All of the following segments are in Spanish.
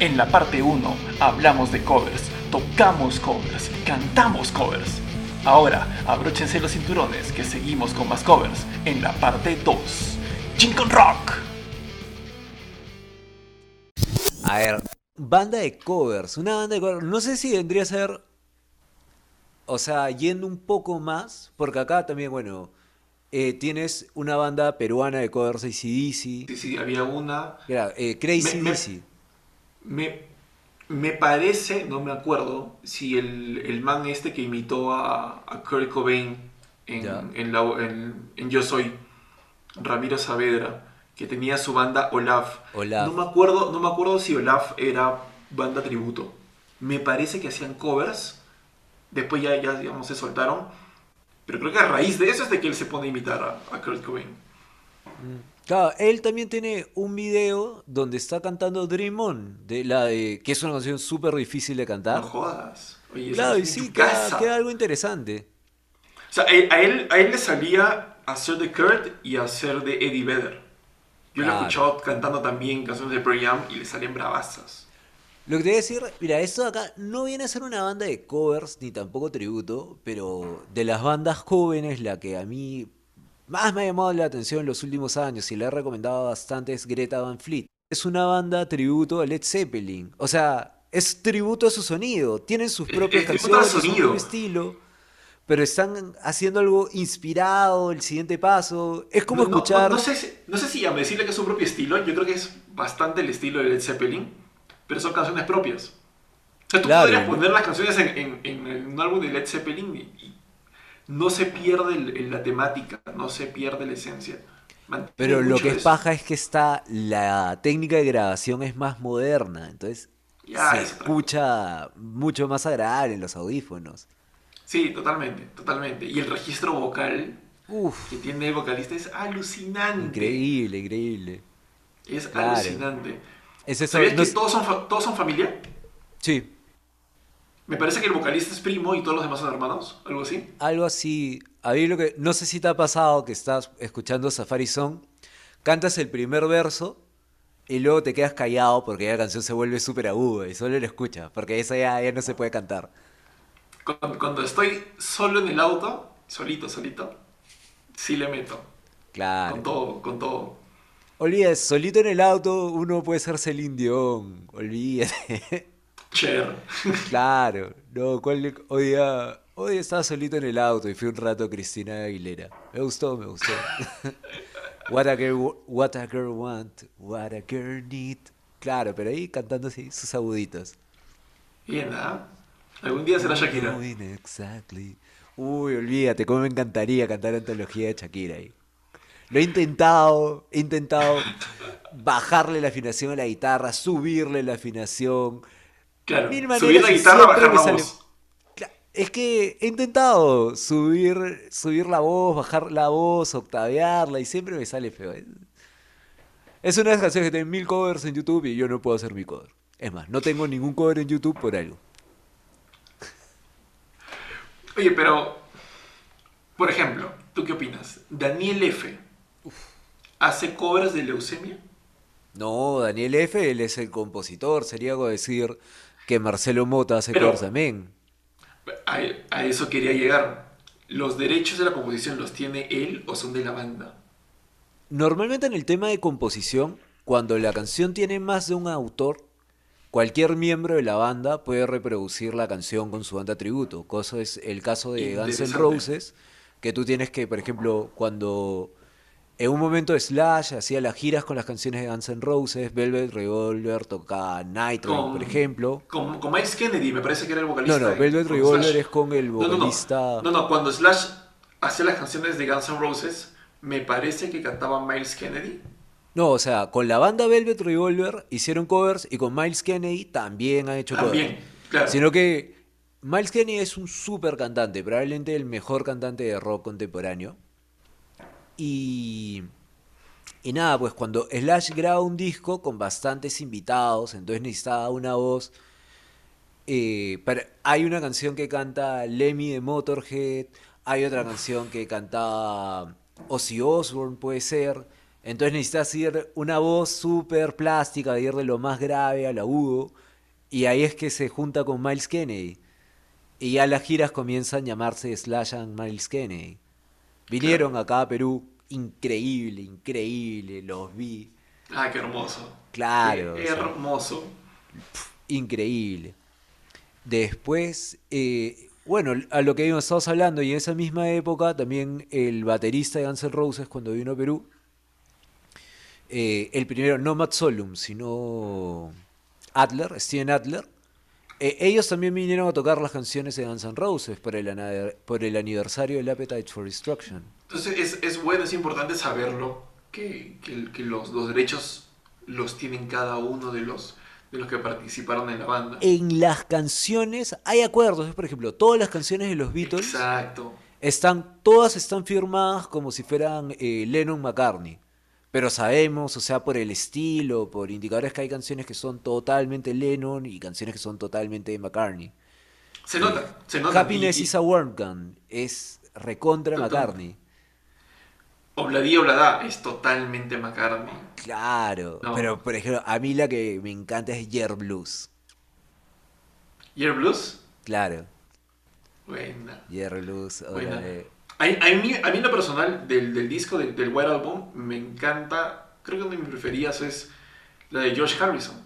En la parte 1 hablamos de covers, tocamos covers, cantamos covers. Ahora, abróchense los cinturones que seguimos con más covers en la parte 2. Chincon Rock. A ver, banda de covers, una banda de covers, no sé si vendría a ser, o sea, yendo un poco más, porque acá también, bueno, eh, tienes una banda peruana de covers ACDC, Sí, sí, había una. era eh, Crazy Me- me- Dizzy. Me, me parece, no me acuerdo, si el, el man este que imitó a, a Kurt Cobain en, en, la- en- en Yo Soy, Ramiro Saavedra, que tenía su banda Olaf. Olaf. No me acuerdo, no me acuerdo si Olaf era banda tributo. Me parece que hacían covers. Después ya, ya digamos, se soltaron. Pero creo que a raíz de eso es de que él se pone a imitar a, a Kurt Cobain. Claro, él también tiene un video donde está cantando Dream On, de la de, que es una canción súper difícil de No cantar. jodas. Oye, Claro, y sí, queda, queda algo interesante. O sea, a él, a él le salía hacer de Kurt y hacer de Eddie Vedder. Yo lo he Claro. escuchado cantando también canciones de Pearl Jam y le salen bravazas. Lo que te voy a decir, mira, esto de acá no viene a ser una banda de covers ni tampoco tributo, pero de las bandas jóvenes, la que a mí más me ha llamado la atención en los últimos años y le he recomendado bastante es Greta Van Fleet. Es una banda tributo a Led Zeppelin. O sea, es tributo a su sonido. Tienen sus Es- propias canciones, su propio estilo. Pero están haciendo algo inspirado, el siguiente paso. Es como no- escuchar. No, no sé, si- no sé si a decirle que es su propio estilo, yo creo que es bastante el estilo de Led Zeppelin, pero son canciones propias. O sea, tú Claro. podrías poner las canciones en, en- en un álbum de Led Zeppelin y, y no se pierde el- la temática, no se pierde la esencia. Mantiene Pero lo que es eso. paja es que está, la técnica de grabación es más moderna, entonces Ya, se escucha mucho más agradable en los audífonos. Sí, totalmente, totalmente. Y el registro vocal Uf, que tiene el vocalista es alucinante. increíble, increíble. Es Claro. alucinante. Es eso, ¿Sabías no que todos son, todos son familia? Sí, Me parece que el vocalista es primo y todos los demás son hermanos, algo así. algo así. A mí lo que, no sé si te ha pasado que estás escuchando Safari Song, cantas el primer verso y luego te quedas callado porque ya la canción se vuelve súper aguda y solo lo escuchas, porque esa ya, ya no se puede cantar. Cuando, cuando estoy solo en el auto, solito, solito, sí le meto. Claro. Con todo, con todo. Olvídate, solito en el auto uno puede ser Celine Dion, olvídate. Cher. Claro, no, ¿cuál le- hoy estaba solito en el auto y fui un rato a Cristina Aguilera. Me gustó, me gustó. What a girl, what a girl want, what a girl need. Claro, pero ahí cantando así sus aguditos. Bien, ¿ah? Algún día será Shakira. Exactly. Uy, olvídate, cómo me encantaría cantar antología de Shakira ahí. Lo he intentado, he intentado bajarle la afinación a la guitarra, subirle la afinación. Claro. Mil Subir la guitarra, bajar la voz. Es que he intentado subir, subir la voz, bajar la voz, octavearla y siempre me sale feo. Es- Es una de las canciones que tiene mil covers en YouTube y yo no puedo hacer mi cover. Es más, no tengo ningún cover en YouTube por algo. Oye, pero, por ejemplo, ¿tú qué opinas? Daniel F. ¿Hace covers de leucemia? No, Daniel F., él es el compositor. Sería como decir que Marcelo Mota hace Pero- también. A, a eso quería llegar. ¿Los derechos de la composición los tiene él o son de la banda? Normalmente en el tema de composición, cuando la canción tiene más de un autor, cualquier miembro de la banda puede reproducir la canción con su banda tributo. Cosa es el caso de Guns N'. Roses, que tú tienes que, por ejemplo, cuando en un momento Slash hacía las giras con las canciones de Guns N' Roses, Velvet Revolver tocaba Nitro, por ejemplo. Con, con Miles Kennedy, me parece que era el vocalista. No, no, Velvet Revolver Slash. es con el No, no, no. vocalista. No, no, cuando Slash hacía las canciones de Guns N' Roses, me parece que cantaba Miles Kennedy. No, o sea, con la banda Velvet Revolver hicieron covers y con Miles Kennedy también han hecho covers. También, claro. Sino que Miles Kennedy es un súper cantante, probablemente el mejor cantante de rock contemporáneo. Y, y nada, pues cuando Slash graba un disco con bastantes invitados, entonces necesitaba una voz. eh, para- hay una canción que canta Lemmy de Motorhead, hay otra canción que canta Ozzy Osbourne, puede ser. Entonces necesitas ir una voz súper plástica, de ir de lo más grave al agudo. Y ahí es que se junta con Miles Kennedy. Y ya las giras comienzan a llamarse Slash and Miles Kennedy. Vinieron acá a Perú, increíble, increíble, los vi. Ah, qué hermoso. Claro. Qué hermoso. increíble. Después, eh, bueno, a lo que habíamos estado hablando, y en esa misma época también el baterista de Guns N' Roses cuando vino a Perú, eh, el primero, no Matt Solum, sino Adler, Steven Adler, eh, ellos también vinieron a tocar las canciones de Guns N' Roses por el, por el aniversario del Appetite for Destruction. Entonces es, es bueno, es importante saberlo, que, que- que los, los derechos los tienen cada uno de los, de los que participaron en la banda. En las canciones hay acuerdos, por ejemplo, todas las canciones de los Beatles Exacto. Están, todas están firmadas como si fueran eh, Lennon McCartney. Pero sabemos, o sea, por el estilo, por indicadores que hay canciones que son totalmente Lennon y canciones que son totalmente McCartney. Se nota, se nota. Happiness Y- y is a Worm Gun es recontra Total. McCartney. Obladí Oblada es totalmente McCartney. Claro, No. pero por ejemplo, a mí la que me encanta es Yer Blues. ¿Year Blues? Claro, Buena. Yer Blues. Buena. A, a mí, a mí en lo personal, del, del disco, del, del White Album, me encanta, creo que una de mis preferidas es la de George Harrison.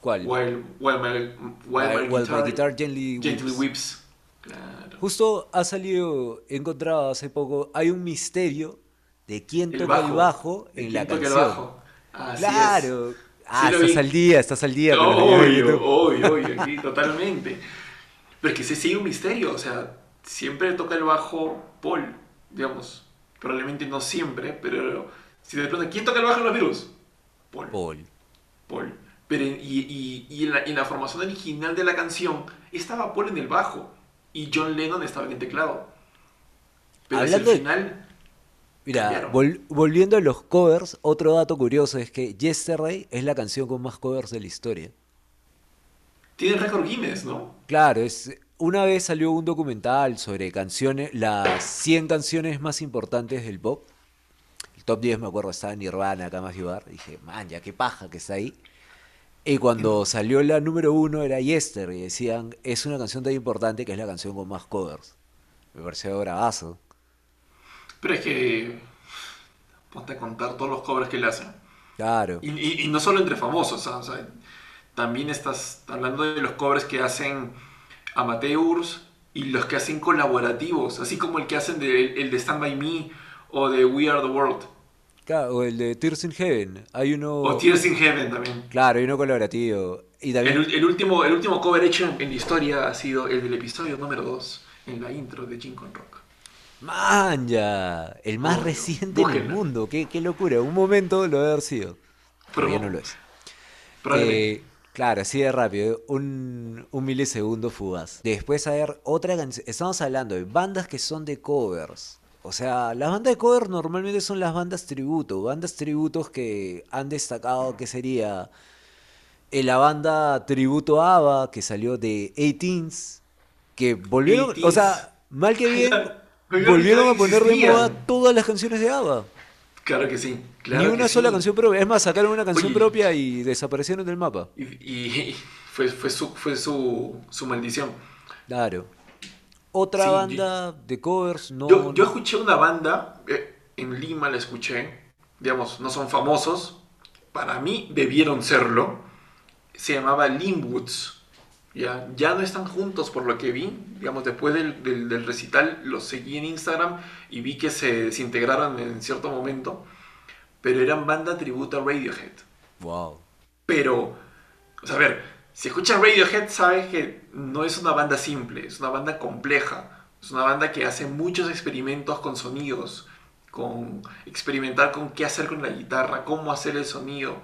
¿Cuál? While, while my, while my While guitar, my guitar gently gently weeps. Claro. Justo ha salido, he encontrado hace poco, hay un misterio de quién El toca el bajo. bajo ¿De en la quién toca el canción. bajo? Así claro. es. Ah, Sí estás vi. al día, estás al día. No, obvio, obvio, obvio, sí, totalmente. Pero es que se sigue un misterio, o sea, siempre toca el bajo Paul, digamos. Probablemente no siempre, pero si te preguntan, ¿quién toca el bajo en los virus? Paul. Paul. Paul. Pero en- y, y- y en, la, en la formación original de la canción estaba Paul en el bajo y John Lennon estaba en el teclado. Pero Hablando de- final, Mira, vol- volviendo a los covers, otro dato curioso es que Yesterday es la canción con más covers de la historia. tiene récord Guinness, ¿no? Claro, es una vez salió un documental sobre canciones, las 100 canciones más importantes del pop. El top 10 me acuerdo estaba Nirvana, acá más Bar. Dije, man, ya qué paja que está ahí. Y cuando salió la número uno era Yesterday, y decían, es una canción tan importante que es la canción con más covers. Me pareció bravazo. Pero es que ponte a contar todos los covers que le hacen. Claro. Y, y- y no solo entre famosos, o sea, también estás hablando de los covers que hacen amateurs y los que hacen colaborativos, así como el que hacen de, el de Stand By Me o de We Are the World Claro, o el de Tears in Heaven. Hay uno. o Tears in Heaven también. Claro, hay uno colaborativo. Y también. El, el último, el último cover hecho en, en la historia ha sido el del episodio número 2, en la intro de Jim con Rock. ¡Man, ya! El más Obvio, reciente en el búsquenla. mundo. Qué, qué locura. Un momento lo debe haber sido. Pero no lo es. Eh, claro, así de rápido. Un, un milisegundo fugaz. Después, a ver, otra canción. Estamos hablando de bandas que son de covers. O sea, las bandas de cover normalmente son las bandas tributo. Bandas tributos que han destacado que sería eh, la banda tributo ABBA que salió de 18s. Que volvieron, o 18s. sea, mal que bien, volvieron a poner de moda todas las canciones de ABBA. Claro que sí. claro Ni una sola sí. canción propia. Es más, sacaron una canción Oye. propia y desaparecieron del mapa. Y, y fue, fue, su, fue su, su maldición. Claro. Otra Sí, yo- banda de covers, no. Yo, yo escuché una banda, eh, en Lima la escuché, digamos, no son famosos, para mí debieron serlo, se llamaba Limwoods. Ya, ya no están juntos por lo que vi, digamos, después del, del- del recital los seguí en Instagram y vi que se desintegraron en cierto momento, pero eran banda tributo a Radiohead. Wow. Pero, o sea, a ver, si escuchas Radiohead sabes que no es una banda simple, es una banda compleja, es una banda que hace muchos experimentos con sonidos, con experimentar con qué hacer con la guitarra, cómo hacer el sonido.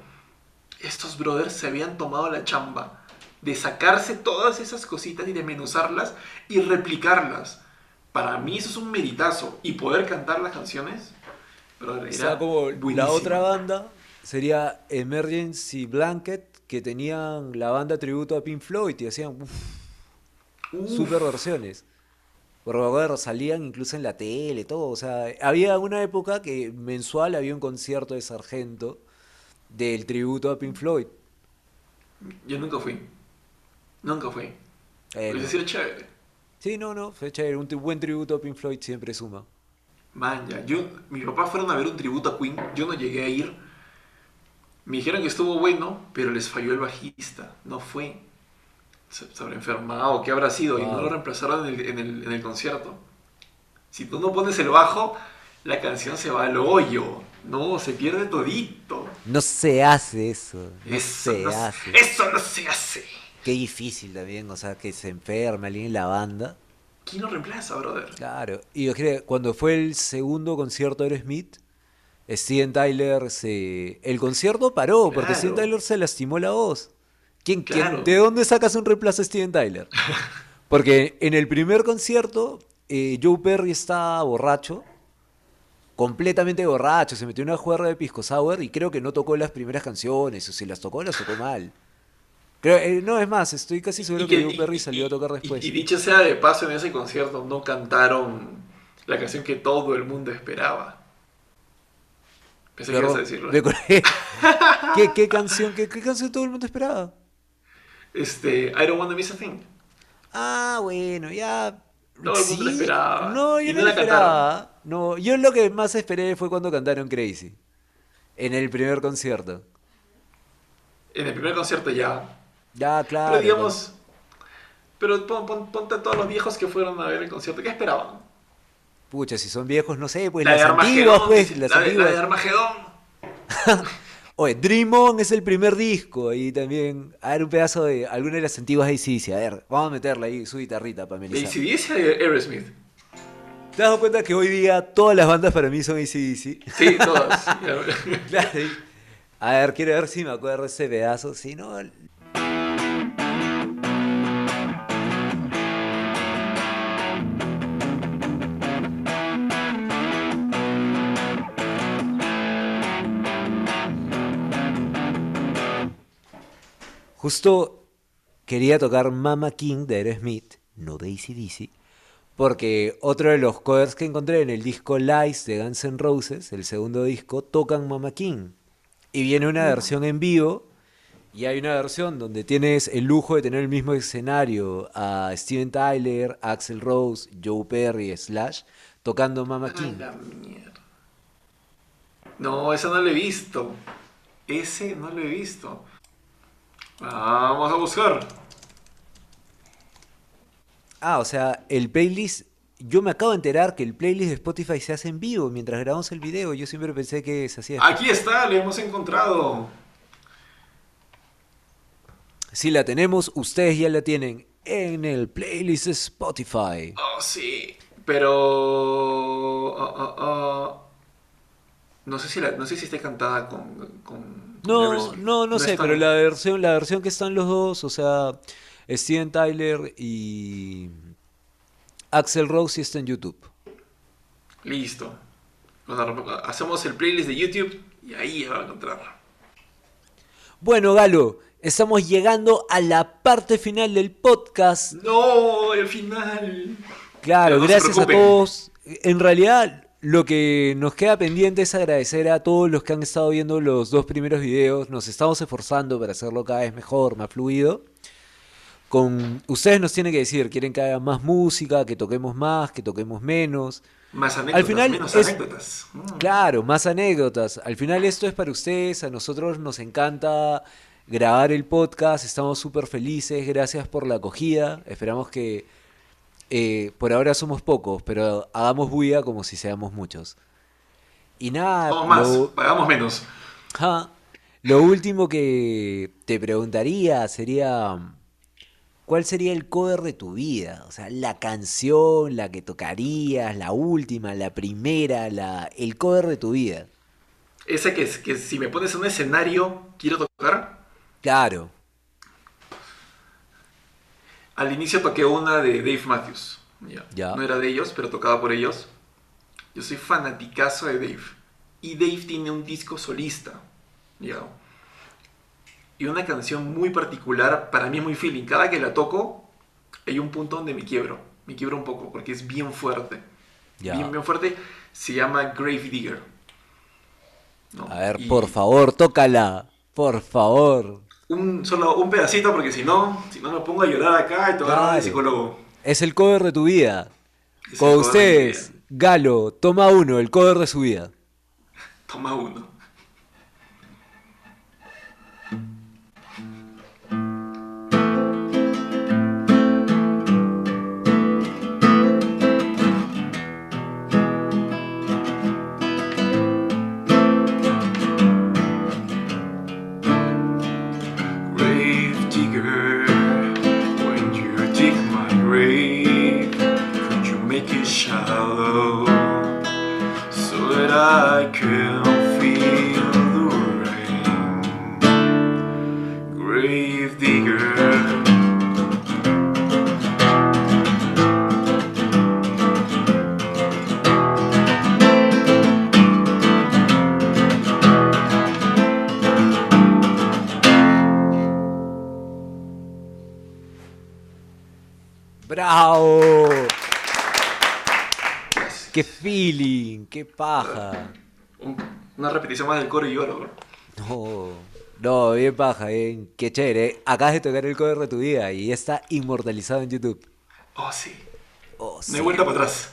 Estos brothers se habían tomado la chamba de sacarse todas esas cositas y de menuzarlas y replicarlas. Para mí eso es un meritazo. Y poder cantar las canciones, brother, O era sea, como la otra banda sería Emergency Blanket, que tenían la banda tributo a Pink Floyd y hacían Uf. super versiones. Acuerdo, salían incluso en la tele, todo. O sea, había una época que mensual había un concierto de Sargento del tributo a Pink Floyd. Yo nunca fui. Nunca fui. Eh, Hubiese no. sido chévere. Sí, no, no, fue chévere. Un buen tributo a Pink Floyd siempre suma. Man, ya. Yo, mis papás fueron a ver un tributo a Queen. Yo no llegué a ir. Me dijeron que estuvo bueno, pero les falló el bajista. No fue. Se, se habrá enfermado, ¿qué habrá sido? Y no lo reemplazaron en el, en, el, en el concierto. Si tú no pones el bajo, la canción se va al hoyo. No, se pierde todito. No se hace eso. No Eso se no, se- hace. eso no se hace. Qué difícil también, o sea, que se enferme alguien en la banda. ¿Quién lo reemplaza, brother? Claro. Y yo creo que cuando fue el segundo concierto de Aerosmith, Steven Tyler se... El concierto paró porque. Steven Tyler se lastimó la voz. ¿Quién, quién-. ¿De dónde sacas un reemplazo a Steven Tyler? Porque en el primer concierto, eh, Joe Perry estaba borracho, completamente borracho, se metió en una juerga de pisco sour y creo que no tocó las primeras canciones, o si las tocó, las tocó mal. Eh, no, es más, estoy casi seguro que, que- Joe Perry y- salió a tocar después. Y, dicho sea de paso, en ese concierto no cantaron la canción que todo el mundo esperaba. Pensé que ibas a decirlo. ¿Qué, qué canción, qué, qué canción todo el mundo esperaba? Este, I don't wanna miss a thing. Ah, bueno, ya. Todo el mundo la esperaba. No, yo Y no, no la la esperaba. No, yo lo que más esperé fue cuando cantaron Crazy. En el primer concierto. En el primer concierto ya. Ya, claro. pero digamos, pero pon, pon- ponte a todos los viejos que fueron a ver el concierto. ¿Qué esperaban? Pucha, si son viejos, no sé, pues la de las antiguas, pues, las la, de, la de antiguas. Armagedón. Oye, Dream On es el primer disco ahí también. A ver, un pedazo de alguna de las antiguas ACDC. A ver, vamos a meterla ahí, su guitarrita para Y amenizar. si dice Aerosmith. ¿Te has dado cuenta que hoy día todas las bandas para mí son ACDC? Sí, todas. Claro, y- A ver, quiero ver si me acuerdo ese pedazo. Si no. Justo quería tocar Mama King de Aerosmith, no de ACDC, porque otro de los covers que encontré en el disco Lies de Guns N' Roses, el segundo disco, tocan Mama King. Y viene una versión en vivo, y hay una versión donde tienes el lujo de tener el mismo escenario a Steven Tyler, Axel Rose, Joe Perry, Slash, tocando Mama A King. No, ese no lo he visto. Ese no lo he visto. Vamos a buscar. Ah, o sea, el playlist. Yo me acabo de enterar que el playlist de Spotify se hace en vivo mientras grabamos el video. Yo siempre pensé que se hacía. Aquí está, lo hemos encontrado. Si la tenemos, ustedes ya la tienen en el playlist de Spotify. Oh, sí. Pero. ah, ah, ah. No sé si la, no sé si está cantada con- con No, no, no sé, pero la versión, la versión que están los dos, o sea, Steven Tyler y Axel Rose sí está en YouTube. Listo. Hacemos el playlist de YouTube y ahí va a encontrar. Bueno, Galo, estamos llegando a la parte final del podcast. No, el final. Claro, no gracias a todos. En realidad, lo que nos queda pendiente es agradecer a todos los que han estado viendo los dos primeros videos. Nos estamos esforzando para hacerlo cada vez mejor, más fluido. Con ustedes nos tienen que decir, quieren que haya más música, que toquemos más, que toquemos menos. Más anécdotas, final menos es- anécdotas. Mm. Claro, más anécdotas. Al final esto es para ustedes, a nosotros nos encanta grabar el podcast, estamos súper felices, gracias por la acogida. Esperamos que eh, por ahora somos pocos, pero hagamos bulla como si seamos muchos. Y nada, Somos más, lo, pagamos menos. lo último que te preguntaría sería, ¿cuál sería el cover de tu vida? O sea, la canción, la que tocarías, la última, la primera, la, el cover de tu vida. Ese que, que si me pones en un escenario, quiero tocar. Claro, Al inicio toqué una de Dave Matthews. Ya. Ya. No era de ellos, pero tocaba por ellos. Yo soy fanaticazo de Dave. Y Dave tiene un disco solista. Ya. Y una canción muy particular, para mí es muy feeling. Cada que la toco, hay un punto donde me quiebro. me quiebra un poco porque es bien fuerte. Bien, bien fuerte. Se llama Grave Digger. ¿no? A ver, Y por favor, tócala. Por favor. Un, solo un pedacito porque si no, si no me pongo a llorar acá y te Claro. el psicólogo. Es el cover de tu vida. Es Con ustedes. Galo, toma uno, el cover de su vida. Toma uno. I can ¡Qué paja! Un- una repetición más del coro y lloro, bro. No, no, bien paja, bien. Qué chévere. Acabas de tocar el cover de tu vida y ya está inmortalizado en YouTube. Oh, sí. Oh, No sí. hay vuelta para atrás.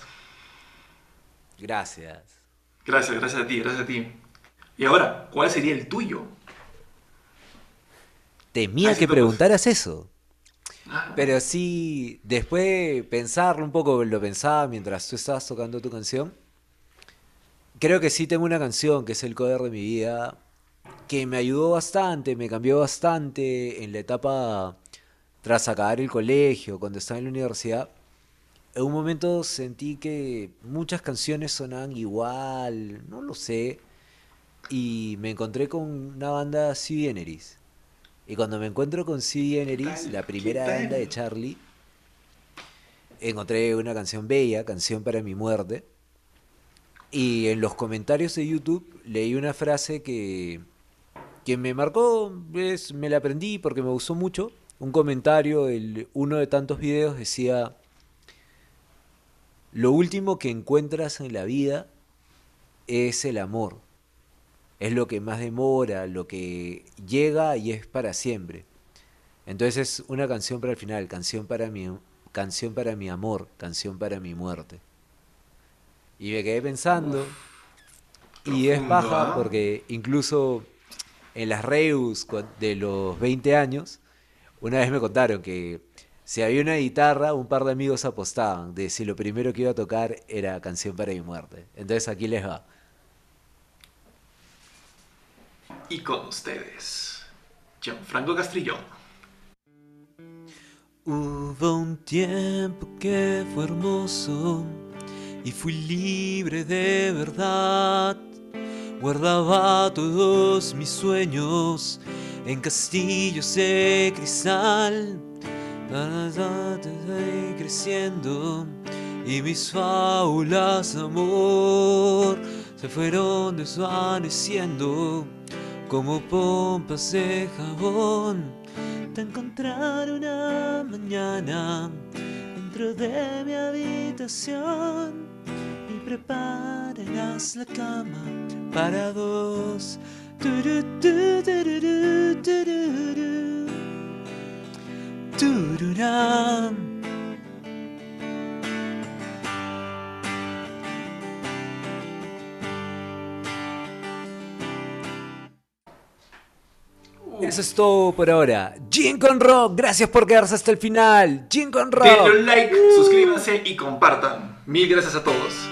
Gracias. Gracias, gracias a ti, gracias a ti. Y ahora, ¿cuál sería el tuyo? Temía Así que preguntaras eso. Ah, Pero sí, después de pensarlo un poco, lo pensaba mientras tú estabas tocando tu canción. Creo que sí tengo una canción que es el cover de mi vida, que me ayudó bastante, me cambió bastante en la etapa tras acabar el colegio, cuando estaba en la universidad. En un momento sentí que muchas canciones sonaban igual, no lo sé, y me encontré con una banda Sea Generis. Y cuando me encuentro con Generis, tal? la primera banda de Charlie, encontré una canción bella, Canción para mi muerte. Y en los comentarios de YouTube leí una frase que, me marcó, me la aprendí porque me gustó mucho. Un comentario, el, uno de tantos videos decía, lo último que encuentras en la vida es el amor. Es lo que más demora, lo que llega y es para siempre. Entonces es una canción para el final, canción para mi, canción para mi amor, canción para mi muerte. Y me quedé pensando, y es profundo, baja ¿ah? porque incluso en las Reus de los 20 años, una vez me contaron que si había una guitarra, un par de amigos apostaban de si lo primero que iba a tocar era Canción para mi muerte. Entonces aquí les va. Y con ustedes, Gianfranco Castrillón. Hubo un tiempo que fue hermoso y fui libre de verdad. Guardaba todos mis sueños en castillos de cristal. Creciendo y mis fábulas amor se fueron desvaneciendo como pompas de jabón. Te encontraré una mañana dentro de mi habitación prepararás la cama para dos. Eso es todo por ahora. Gin con Rock, gracias por quedarse hasta el final. Gin con Rock. Denle un like, suscríbanse y compartan. Mil gracias a todos.